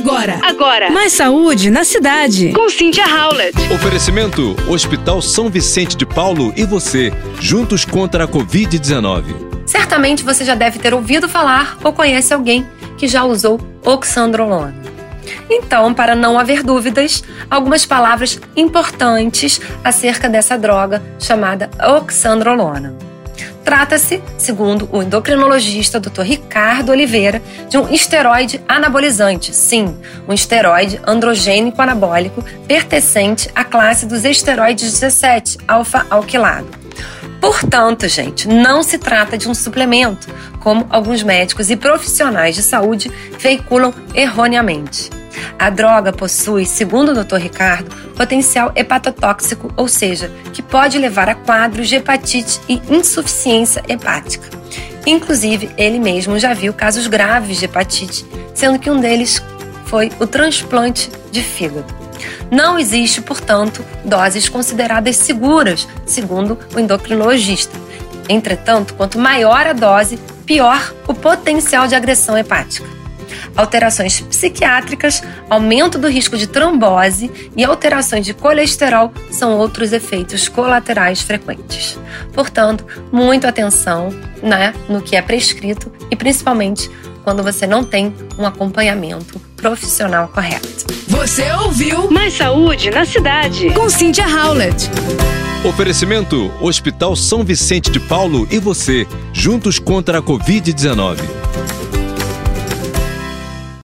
Agora. Agora. Mais saúde na cidade. Com Cynthia Howlett. Oferecimento: Hospital São Vicente de Paulo e você, juntos contra a Covid-19. Certamente você já deve ter ouvido falar ou conhece alguém que já usou oxandrolona. Então, para não haver dúvidas, algumas palavras importantes acerca dessa droga chamada oxandrolona. Trata-se, segundo o endocrinologista Dr. Ricardo Oliveira, de um esteroide anabolizante, sim, um esteroide androgênico anabólico pertencente à classe dos esteroides 17, alfa-alquilado. Portanto, gente, não se trata de um suplemento, como alguns médicos e profissionais de saúde veiculam erroneamente. A droga possui, segundo o Dr. Ricardo, potencial hepatotóxico, ou seja, que pode levar a quadros de hepatite e insuficiência hepática. Inclusive, ele mesmo já viu casos graves de hepatite, sendo que um deles foi o transplante de fígado. Não existe, portanto, doses consideradas seguras, segundo o endocrinologista. Entretanto, quanto maior a dose, pior o potencial de agressão hepática alterações psiquiátricas, aumento do risco de trombose e alterações de colesterol são outros efeitos colaterais frequentes. Portanto, muita atenção né, no que é prescrito e principalmente quando você não tem um acompanhamento profissional correto. Você ouviu Mais saúde na cidade. com Cynthia Howlett. Oferecimento: Hospital São Vicente de Paulo e você, juntos contra a Covid-19.